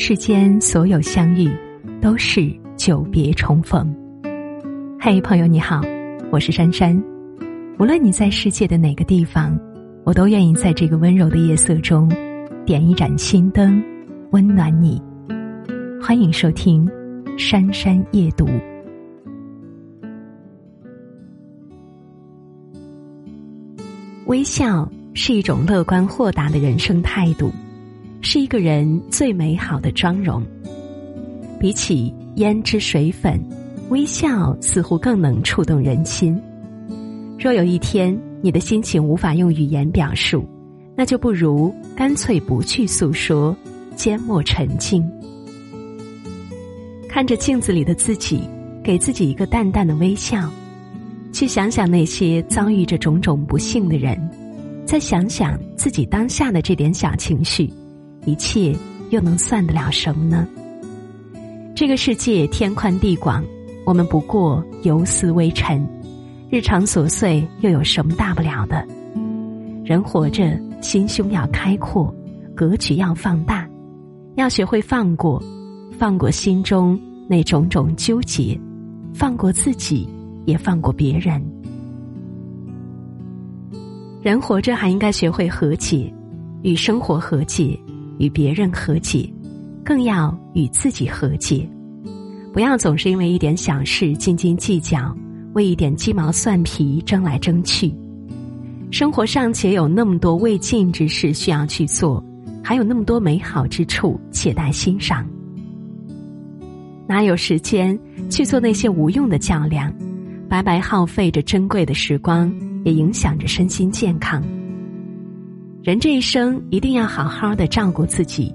世间所有相遇，都是久别重逢。嘿，朋友你好，我是珊珊。无论你在世界的哪个地方，我都愿意在这个温柔的夜色中，点一盏心灯，温暖你。欢迎收听《珊珊夜读》。微笑是一种乐观豁达的人生态度。是一个人最美好的妆容。比起胭脂水粉，微笑似乎更能触动人心。若有一天你的心情无法用语言表述，那就不如干脆不去诉说，缄默沉静。看着镜子里的自己，给自己一个淡淡的微笑，去想想那些遭遇着种种不幸的人，再想想自己当下的这点小情绪。一切又能算得了什么呢？这个世界天宽地广，我们不过游丝微尘，日常琐碎又有什么大不了的？人活着，心胸要开阔，格局要放大，要学会放过，放过心中那种种纠结，放过自己，也放过别人。人活着还应该学会和解，与生活和解。与别人和解，更要与自己和解。不要总是因为一点小事斤斤计较，为一点鸡毛蒜皮争来争去。生活尚且有那么多未尽之事需要去做，还有那么多美好之处且待欣赏。哪有时间去做那些无用的较量？白白耗费着珍贵的时光，也影响着身心健康。人这一生一定要好好的照顾自己，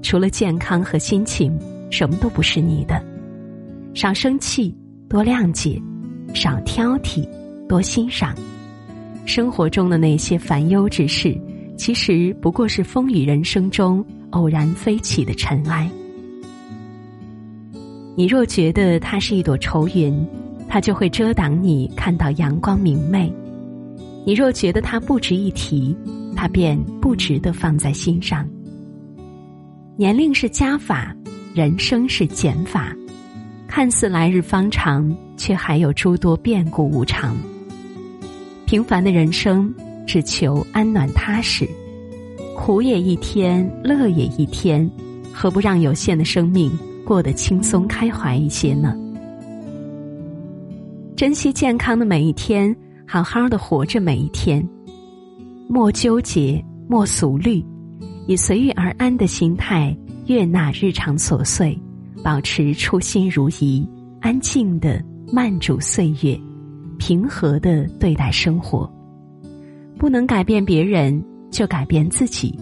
除了健康和心情，什么都不是你的。少生气，多谅解；少挑剔，多欣赏。生活中的那些烦忧之事，其实不过是风雨人生中偶然飞起的尘埃。你若觉得它是一朵愁云，它就会遮挡你看到阳光明媚；你若觉得它不值一提，他便不值得放在心上。年龄是加法，人生是减法。看似来日方长，却还有诸多变故无常。平凡的人生，只求安暖踏实。苦也一天，乐也一天，何不让有限的生命过得轻松开怀一些呢？珍惜健康的每一天，好好的活着每一天。莫纠结，莫俗虑，以随遇而安的心态悦纳日常琐碎，保持初心如一，安静的慢煮岁月，平和的对待生活。不能改变别人，就改变自己；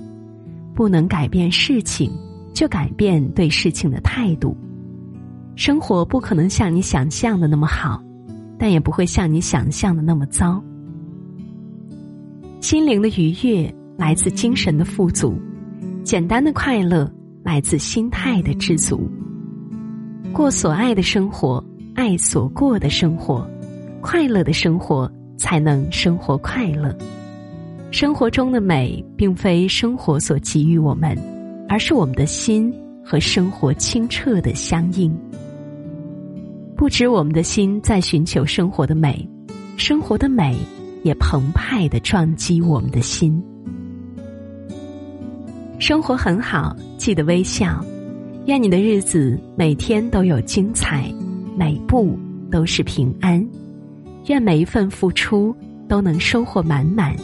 不能改变事情，就改变对事情的态度。生活不可能像你想象的那么好，但也不会像你想象的那么糟。心灵的愉悦来自精神的富足，简单的快乐来自心态的知足。过所爱的生活，爱所过的生活，快乐的生活才能生活快乐。生活中的美，并非生活所给予我们，而是我们的心和生活清澈的相应。不止我们的心在寻求生活的美，生活的美。也澎湃的撞击我们的心。生活很好，记得微笑。愿你的日子每天都有精彩，每步都是平安。愿每一份付出都能收获满满，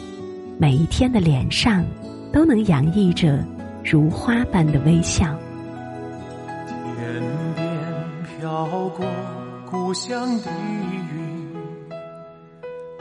每一天的脸上都能洋溢着如花般的微笑。天边飘过故乡的云。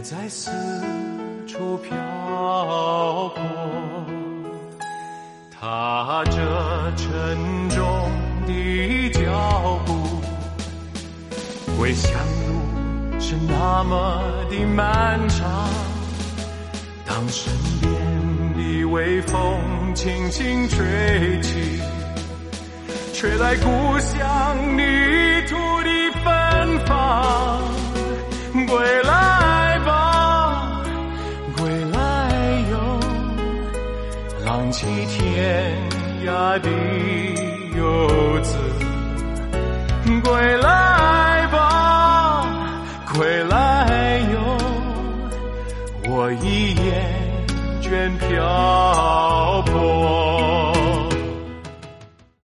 在四处漂泊，踏着沉重的脚步，回乡路是那么的漫长。当身边的微风轻轻吹起，吹来故乡泥土的芬芳。浪迹天涯的游子。归来吧，归来哟，我已厌倦漂泊。